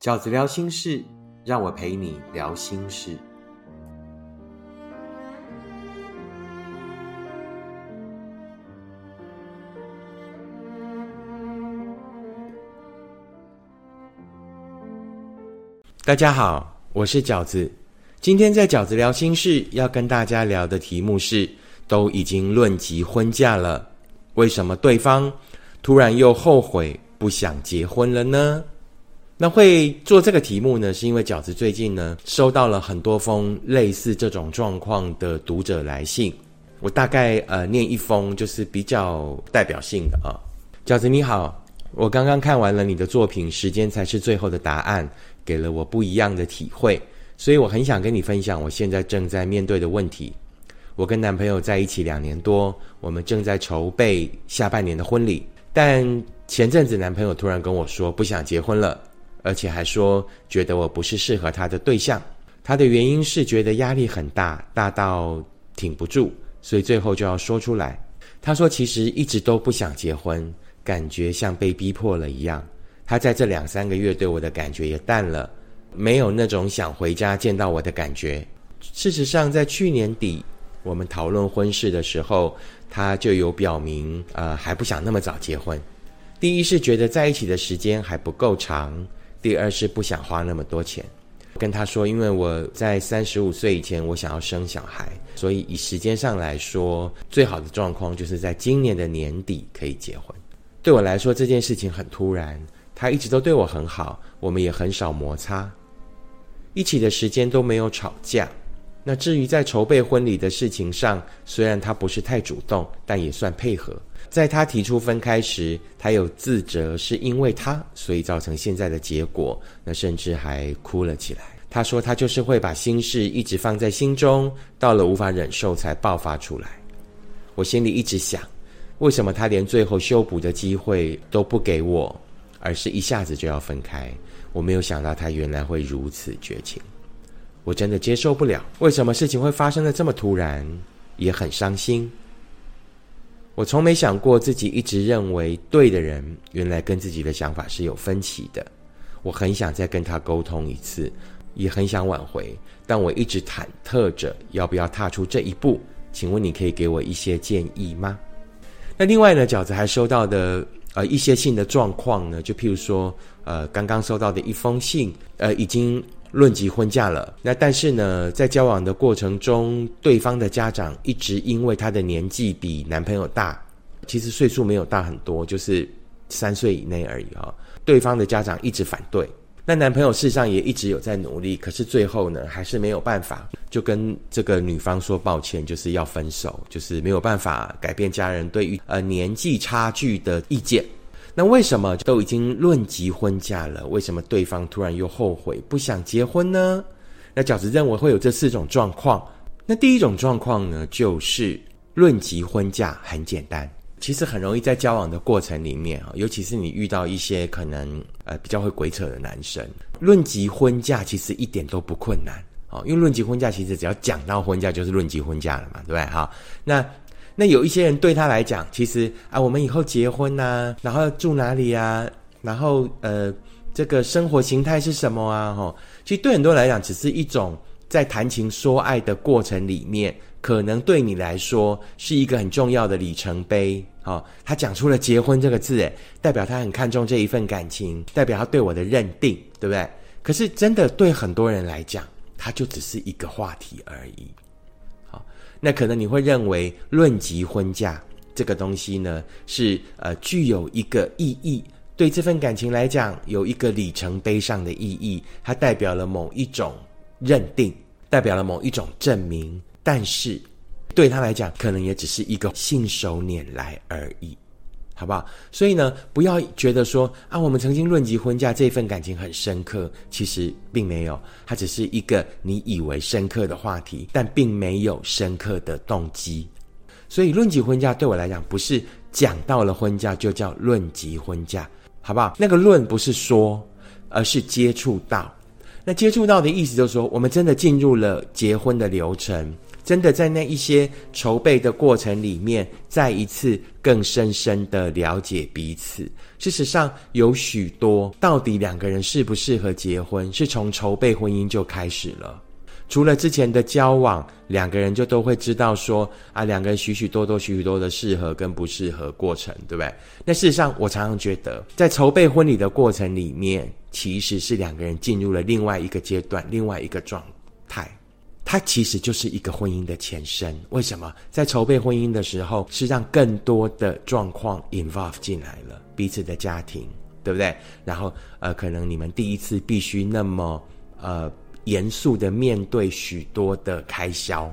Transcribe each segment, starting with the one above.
饺子聊心事，让我陪你聊心事。大家好，我是饺子。今天在饺子聊心事，要跟大家聊的题目是：都已经论及婚嫁了，为什么对方突然又后悔不想结婚了呢？那会做这个题目呢，是因为饺子最近呢收到了很多封类似这种状况的读者来信，我大概呃念一封就是比较代表性的啊。饺子你好，我刚刚看完了你的作品《时间才是最后的答案》，给了我不一样的体会，所以我很想跟你分享我现在正在面对的问题。我跟男朋友在一起两年多，我们正在筹备下半年的婚礼，但前阵子男朋友突然跟我说不想结婚了。而且还说觉得我不是适合他的对象，他的原因是觉得压力很大，大到挺不住，所以最后就要说出来。他说其实一直都不想结婚，感觉像被逼迫了一样。他在这两三个月对我的感觉也淡了，没有那种想回家见到我的感觉。事实上，在去年底我们讨论婚事的时候，他就有表明，呃，还不想那么早结婚。第一是觉得在一起的时间还不够长。第二是不想花那么多钱，跟他说，因为我在三十五岁以前我想要生小孩，所以以时间上来说，最好的状况就是在今年的年底可以结婚。对我来说这件事情很突然，他一直都对我很好，我们也很少摩擦，一起的时间都没有吵架。那至于在筹备婚礼的事情上，虽然他不是太主动，但也算配合。在他提出分开时，他有自责，是因为他，所以造成现在的结果。那甚至还哭了起来。他说他就是会把心事一直放在心中，到了无法忍受才爆发出来。我心里一直想，为什么他连最后修补的机会都不给我，而是一下子就要分开？我没有想到他原来会如此绝情，我真的接受不了。为什么事情会发生的这么突然？也很伤心。我从没想过自己一直认为对的人，原来跟自己的想法是有分歧的。我很想再跟他沟通一次，也很想挽回，但我一直忐忑着要不要踏出这一步。请问你可以给我一些建议吗？那另外呢，饺子还收到的呃一些信的状况呢，就譬如说呃刚刚收到的一封信，呃已经。论及婚嫁了，那但是呢，在交往的过程中，对方的家长一直因为他的年纪比男朋友大，其实岁数没有大很多，就是三岁以内而已哈。对方的家长一直反对，那男朋友事实上也一直有在努力，可是最后呢，还是没有办法，就跟这个女方说抱歉，就是要分手，就是没有办法改变家人对于呃年纪差距的意见。那为什么都已经论及婚嫁了，为什么对方突然又后悔不想结婚呢？那饺子认为会有这四种状况。那第一种状况呢，就是论及婚嫁很简单，其实很容易在交往的过程里面啊，尤其是你遇到一些可能呃比较会鬼扯的男生，论及婚嫁其实一点都不困难啊，因为论及婚嫁其实只要讲到婚嫁就是论及婚嫁了嘛，对不对？哈，那。那有一些人对他来讲，其实啊，我们以后结婚呐，然后住哪里啊，然后呃，这个生活形态是什么啊？哈，其实对很多人来讲，只是一种在谈情说爱的过程里面，可能对你来说是一个很重要的里程碑。哈，他讲出了结婚这个字，诶，代表他很看重这一份感情，代表他对我的认定，对不对？可是真的对很多人来讲，它就只是一个话题而已。那可能你会认为论及婚嫁这个东西呢，是呃具有一个意义，对这份感情来讲有一个里程碑上的意义，它代表了某一种认定，代表了某一种证明，但是对他来讲，可能也只是一个信手拈来而已。好不好？所以呢，不要觉得说啊，我们曾经论及婚嫁这份感情很深刻，其实并没有，它只是一个你以为深刻的话题，但并没有深刻的动机。所以论及婚嫁对我来讲，不是讲到了婚嫁就叫论及婚嫁，好不好？那个论不是说，而是接触到。那接触到的意思就是说，我们真的进入了结婚的流程，真的在那一些筹备的过程里面，再一次更深深的了解彼此。事实上，有许多到底两个人适不适合结婚，是从筹备婚姻就开始了。除了之前的交往，两个人就都会知道说啊，两个人许许多多、许许多的适合跟不适合过程，对不对？那事实上，我常常觉得，在筹备婚礼的过程里面，其实是两个人进入了另外一个阶段、另外一个状态。它其实就是一个婚姻的前身。为什么？在筹备婚姻的时候，是让更多的状况 involve 进来了彼此的家庭，对不对？然后，呃，可能你们第一次必须那么呃。严肃的面对许多的开销，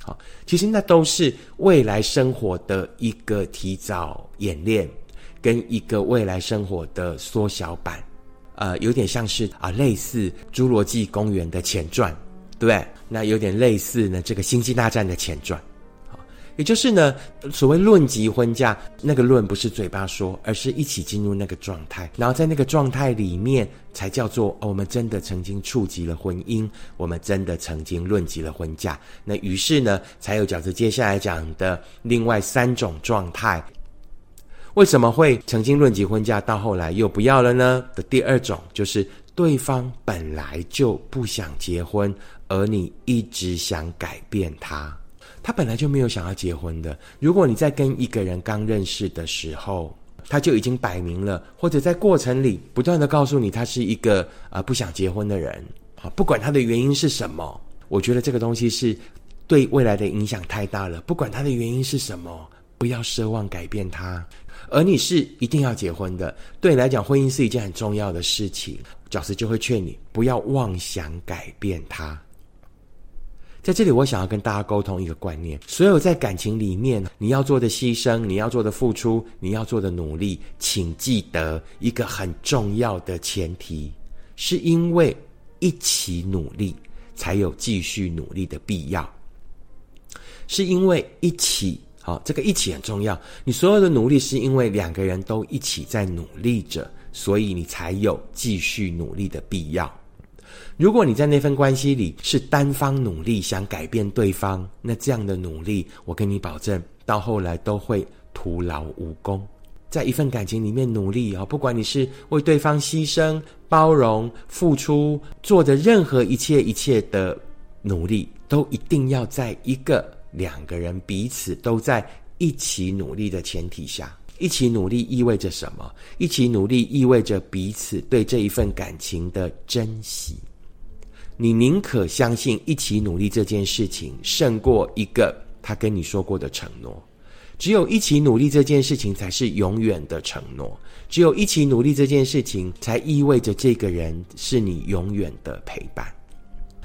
好，其实那都是未来生活的一个提早演练，跟一个未来生活的缩小版，呃，有点像是啊，类似《侏罗纪公园》的前传，对不对？那有点类似呢，这个《星际大战》的前传。也就是呢，所谓论及婚嫁，那个论不是嘴巴说，而是一起进入那个状态，然后在那个状态里面，才叫做我们真的曾经触及了婚姻，我们真的曾经论及了婚嫁。那于是呢，才有饺子接下来讲的另外三种状态。为什么会曾经论及婚嫁，到后来又不要了呢？的第二种就是对方本来就不想结婚，而你一直想改变他。他本来就没有想要结婚的。如果你在跟一个人刚认识的时候，他就已经摆明了，或者在过程里不断的告诉你他是一个呃不想结婚的人，好，不管他的原因是什么，我觉得这个东西是对未来的影响太大了。不管他的原因是什么，不要奢望改变他。而你是一定要结婚的，对你来讲，婚姻是一件很重要的事情。教师就会劝你不要妄想改变他。在这里，我想要跟大家沟通一个观念：所有在感情里面你要做的牺牲、你要做的付出、你要做的努力，请记得一个很重要的前提，是因为一起努力才有继续努力的必要。是因为一起，好，这个一起很重要。你所有的努力是因为两个人都一起在努力着，所以你才有继续努力的必要。如果你在那份关系里是单方努力想改变对方，那这样的努力，我跟你保证，到后来都会徒劳无功。在一份感情里面努力啊，不管你是为对方牺牲、包容、付出，做的任何一切一切的努力，都一定要在一个两个人彼此都在一起努力的前提下。一起努力意味着什么？一起努力意味着彼此对这一份感情的珍惜。你宁可相信一起努力这件事情，胜过一个他跟你说过的承诺。只有一起努力这件事情才是永远的承诺。只有一起努力这件事情，才意味着这个人是你永远的陪伴。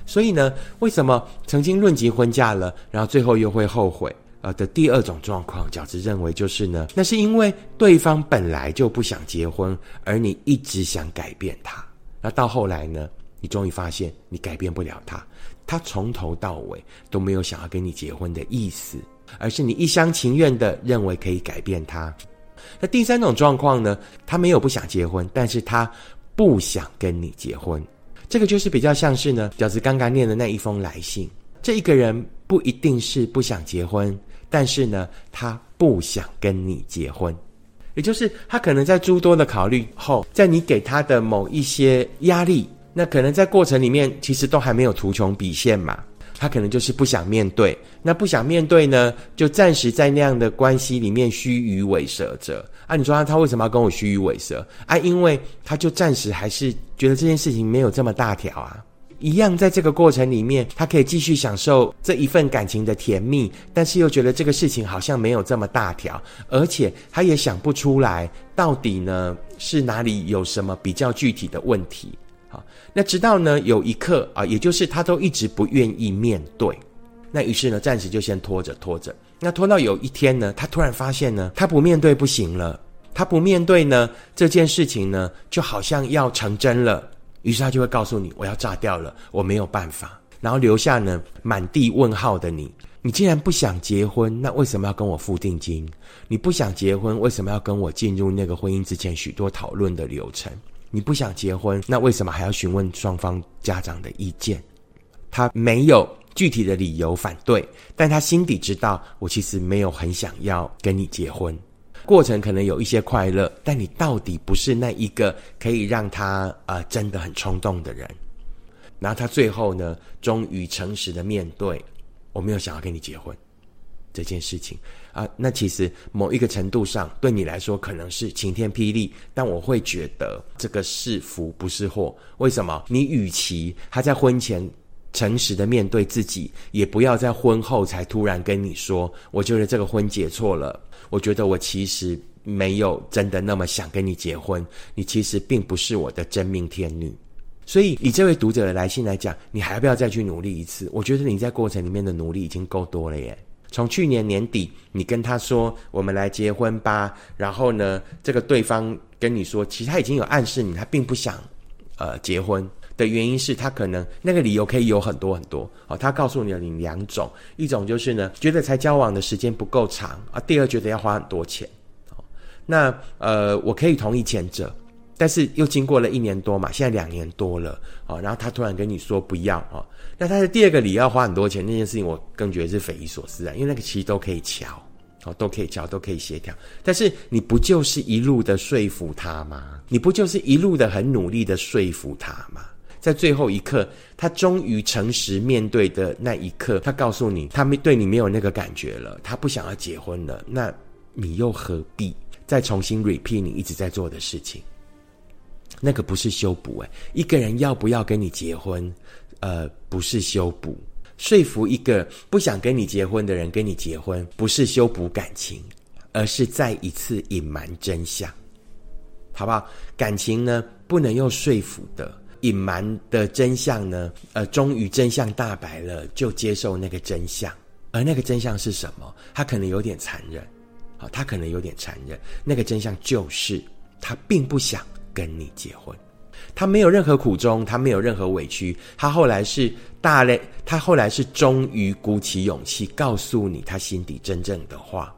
所以呢，为什么曾经论及婚嫁了，然后最后又会后悔？呃的第二种状况，饺子认为就是呢，那是因为对方本来就不想结婚，而你一直想改变他。那到后来呢，你终于发现你改变不了他，他从头到尾都没有想要跟你结婚的意思，而是你一厢情愿的认为可以改变他。那第三种状况呢，他没有不想结婚，但是他不想跟你结婚。这个就是比较像是呢，饺子刚刚念的那一封来信，这一个人不一定是不想结婚。但是呢，他不想跟你结婚，也就是他可能在诸多的考虑后，在你给他的某一些压力，那可能在过程里面其实都还没有图穷匕现嘛，他可能就是不想面对。那不想面对呢，就暂时在那样的关系里面虚与委蛇着啊。你说他他为什么要跟我虚与委蛇啊？因为他就暂时还是觉得这件事情没有这么大条啊。一样，在这个过程里面，他可以继续享受这一份感情的甜蜜，但是又觉得这个事情好像没有这么大条，而且他也想不出来到底呢是哪里有什么比较具体的问题。好，那直到呢有一刻啊，也就是他都一直不愿意面对，那于是呢暂时就先拖着拖着，那拖到有一天呢，他突然发现呢，他不面对不行了，他不面对呢这件事情呢就好像要成真了。于是他就会告诉你：“我要炸掉了，我没有办法。”然后留下呢满地问号的你。你既然不想结婚，那为什么要跟我付定金？你不想结婚，为什么要跟我进入那个婚姻之前许多讨论的流程？你不想结婚，那为什么还要询问双方家长的意见？他没有具体的理由反对，但他心底知道，我其实没有很想要跟你结婚。过程可能有一些快乐，但你到底不是那一个可以让他啊真的很冲动的人。然后他最后呢，终于诚实的面对，我没有想要跟你结婚这件事情啊。那其实某一个程度上，对你来说可能是晴天霹雳，但我会觉得这个是福不是祸。为什么？你与其他在婚前诚实的面对自己，也不要在婚后才突然跟你说，我觉得这个婚结错了。我觉得我其实没有真的那么想跟你结婚，你其实并不是我的真命天女。所以，以这位读者的来信来讲，你还要不要再去努力一次？我觉得你在过程里面的努力已经够多了耶。从去年年底，你跟他说我们来结婚吧，然后呢，这个对方跟你说，其实他已经有暗示你，他并不想呃结婚的原因是他可能那个理由可以有很多很多哦。他告诉你了你两种，一种就是呢，觉得才交往的时间不够长啊；第二，觉得要花很多钱。那呃，我可以同意前者。但是又经过了一年多嘛，现在两年多了啊，然后他突然跟你说不要啊，那他的第二个理由要花很多钱，那件事情我更觉得是匪夷所思啊，因为那个其实都可以瞧，哦，都可以瞧，都可以协调。但是你不就是一路的说服他吗？你不就是一路的很努力的说服他吗？在最后一刻，他终于诚实面对的那一刻，他告诉你，他没对你没有那个感觉了，他不想要结婚了，那你又何必再重新 repeat 你一直在做的事情？那个不是修补诶，一个人要不要跟你结婚，呃，不是修补。说服一个不想跟你结婚的人跟你结婚，不是修补感情，而是再一次隐瞒真相，好不好？感情呢，不能用说服的，隐瞒的真相呢，呃，终于真相大白了，就接受那个真相。而那个真相是什么？他可能有点残忍，好，他可能有点残忍。那个真相就是他并不想。跟你结婚，他没有任何苦衷，他没有任何委屈，他后来是大类，他后来是终于鼓起勇气告诉你他心底真正的话。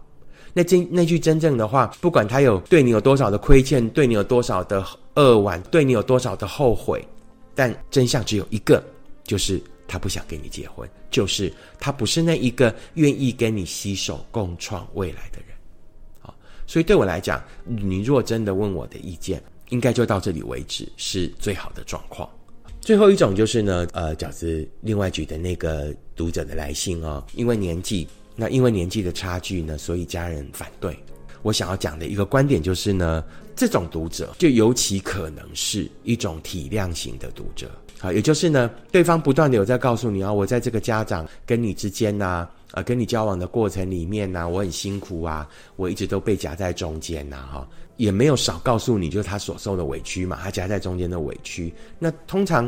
那真那句真正的话，不管他有对你有多少的亏欠，对你有多少的扼腕，对你有多少的后悔，但真相只有一个，就是他不想跟你结婚，就是他不是那一个愿意跟你携手共创未来的人。好，所以对我来讲，你若真的问我的意见。应该就到这里为止是最好的状况。最后一种就是呢，呃，饺子另外举的那个读者的来信哦，因为年纪，那因为年纪的差距呢，所以家人反对。我想要讲的一个观点就是呢，这种读者就尤其可能是一种体谅型的读者啊，也就是呢，对方不断的有在告诉你啊，我在这个家长跟你之间呐，啊，跟你交往的过程里面呐，我很辛苦啊，我一直都被夹在中间呐，哈。也没有少告诉你，就是他所受的委屈嘛，他夹在中间的委屈。那通常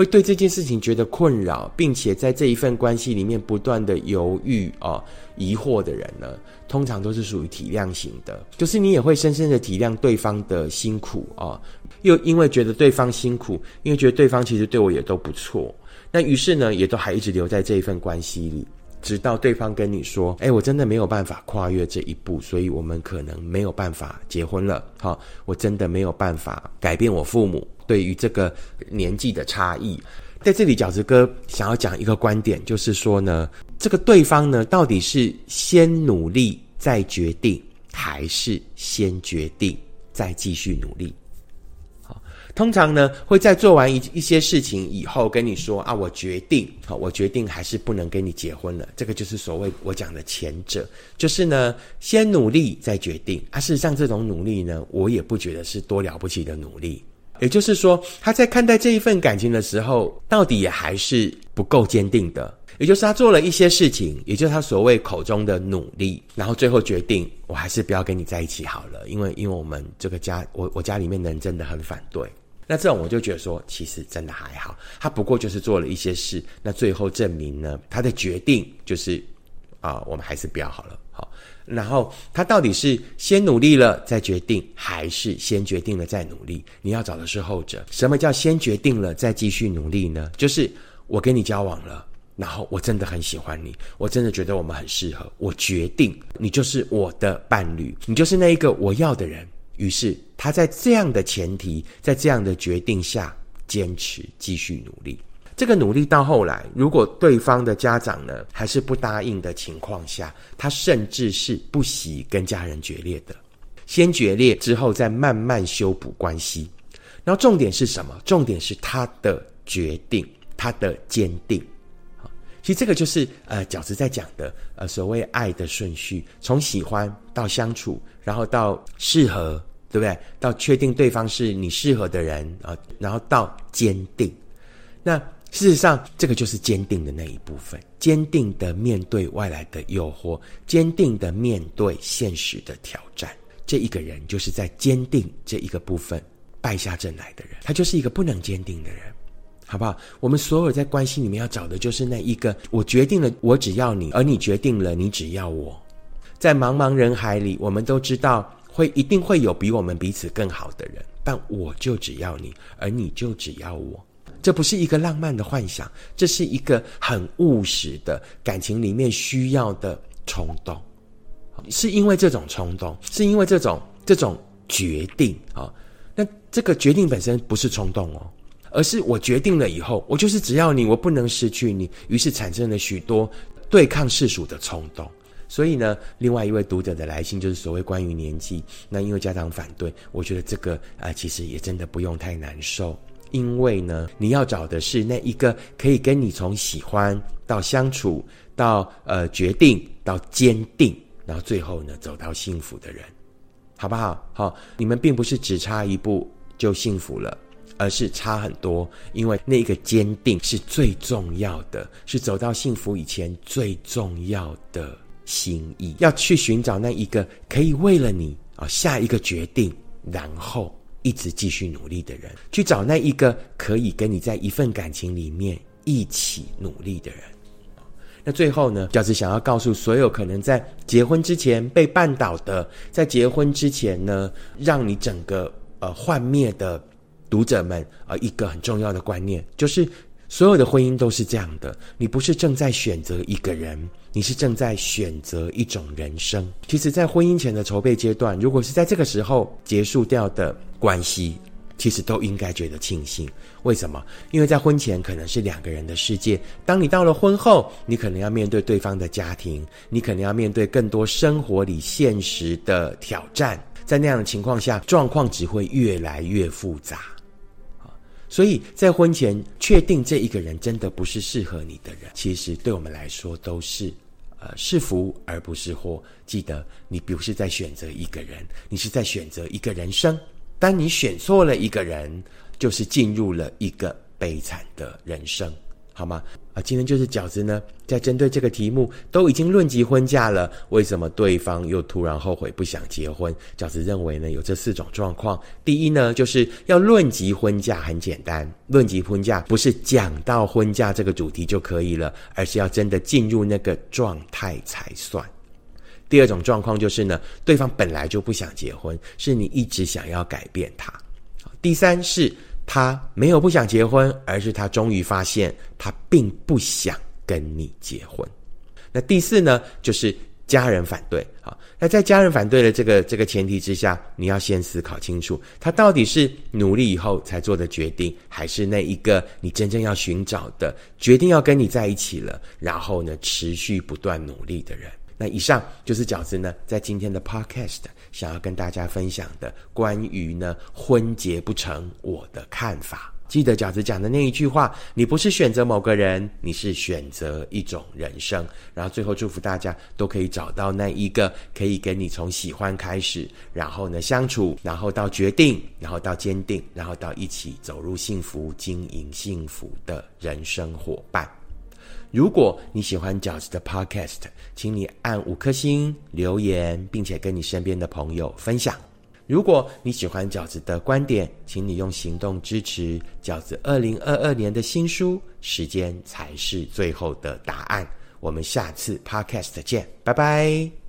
会对这件事情觉得困扰，并且在这一份关系里面不断的犹豫啊、疑惑的人呢，通常都是属于体谅型的，就是你也会深深的体谅对方的辛苦啊，又因为觉得对方辛苦，因为觉得对方其实对我也都不错，那于是呢，也都还一直留在这一份关系里。直到对方跟你说：“哎，我真的没有办法跨越这一步，所以我们可能没有办法结婚了。”好，我真的没有办法改变我父母对于这个年纪的差异。在这里，饺子哥想要讲一个观点，就是说呢，这个对方呢，到底是先努力再决定，还是先决定再继续努力？通常呢，会在做完一一些事情以后跟你说啊，我决定，好，我决定还是不能跟你结婚了。这个就是所谓我讲的前者，就是呢，先努力再决定。啊，事实上这种努力呢，我也不觉得是多了不起的努力。也就是说，他在看待这一份感情的时候，到底也还是不够坚定的。也就是他做了一些事情，也就是他所谓口中的努力，然后最后决定，我还是不要跟你在一起好了，因为因为我们这个家，我我家里面人真的很反对。那这种我就觉得说，其实真的还好，他不过就是做了一些事，那最后证明呢，他的决定就是啊，我们还是不要好了，然后他到底是先努力了再决定，还是先决定了再努力？你要找的是后者。什么叫先决定了再继续努力呢？就是我跟你交往了，然后我真的很喜欢你，我真的觉得我们很适合，我决定你就是我的伴侣，你就是那一个我要的人。于是他在这样的前提，在这样的决定下坚持继续努力。这个努力到后来，如果对方的家长呢还是不答应的情况下，他甚至是不惜跟家人决裂的，先决裂之后再慢慢修补关系。然后重点是什么？重点是他的决定，他的坚定。其实这个就是呃饺子在讲的呃所谓爱的顺序，从喜欢到相处，然后到适合，对不对？到确定对方是你适合的人啊，然后到坚定。那事实上，这个就是坚定的那一部分，坚定的面对外来的诱惑，坚定的面对现实的挑战。这一个人就是在坚定这一个部分败下阵来的人，他就是一个不能坚定的人，好不好？我们所有在关系里面要找的就是那一个，我决定了，我只要你，而你决定了，你只要我。在茫茫人海里，我们都知道会一定会有比我们彼此更好的人，但我就只要你，而你就只要我。这不是一个浪漫的幻想，这是一个很务实的感情里面需要的冲动。是因为这种冲动，是因为这种这种决定啊。那这个决定本身不是冲动哦，而是我决定了以后，我就是只要你，我不能失去你，于是产生了许多对抗世俗的冲动。所以呢，另外一位读者的来信就是所谓关于年纪，那因为家长反对，我觉得这个啊，其实也真的不用太难受。因为呢，你要找的是那一个可以跟你从喜欢到相处到呃决定到坚定，然后最后呢走到幸福的人，好不好？好，你们并不是只差一步就幸福了，而是差很多。因为那个坚定是最重要的，是走到幸福以前最重要的心意。要去寻找那一个可以为了你啊下一个决定，然后。一直继续努力的人，去找那一个可以跟你在一份感情里面一起努力的人。那最后呢，饺子想要告诉所有可能在结婚之前被绊倒的，在结婚之前呢，让你整个呃幻灭的读者们呃，一个很重要的观念，就是所有的婚姻都是这样的，你不是正在选择一个人。你是正在选择一种人生。其实，在婚姻前的筹备阶段，如果是在这个时候结束掉的关系，其实都应该觉得庆幸。为什么？因为在婚前可能是两个人的世界，当你到了婚后，你可能要面对对方的家庭，你可能要面对更多生活里现实的挑战。在那样的情况下，状况只会越来越复杂。所以在婚前确定这一个人真的不是适合你的人，其实对我们来说都是，呃，是福而不是祸。记得，你不是在选择一个人，你是在选择一个人生。当你选错了一个人，就是进入了一个悲惨的人生。好吗？今天就是饺子呢，在针对这个题目都已经论及婚嫁了，为什么对方又突然后悔不想结婚？饺子认为呢，有这四种状况。第一呢，就是要论及婚嫁很简单，论及婚嫁不是讲到婚嫁这个主题就可以了，而是要真的进入那个状态才算。第二种状况就是呢，对方本来就不想结婚，是你一直想要改变他。第三是。他没有不想结婚，而是他终于发现他并不想跟你结婚。那第四呢，就是家人反对啊。那在家人反对的这个这个前提之下，你要先思考清楚，他到底是努力以后才做的决定，还是那一个你真正要寻找的决定要跟你在一起了，然后呢持续不断努力的人。那以上就是饺子呢，在今天的 podcast 想要跟大家分享的关于呢婚结不成我的看法。记得饺子讲的那一句话：你不是选择某个人，你是选择一种人生。然后最后祝福大家都可以找到那一个可以跟你从喜欢开始，然后呢相处，然后到决定，然后到坚定，然后到一起走入幸福、经营幸福的人生伙伴。如果你喜欢饺子的 Podcast，请你按五颗星留言，并且跟你身边的朋友分享。如果你喜欢饺子的观点，请你用行动支持饺子二零二二年的新书《时间才是最后的答案》。我们下次 Podcast 见，拜拜。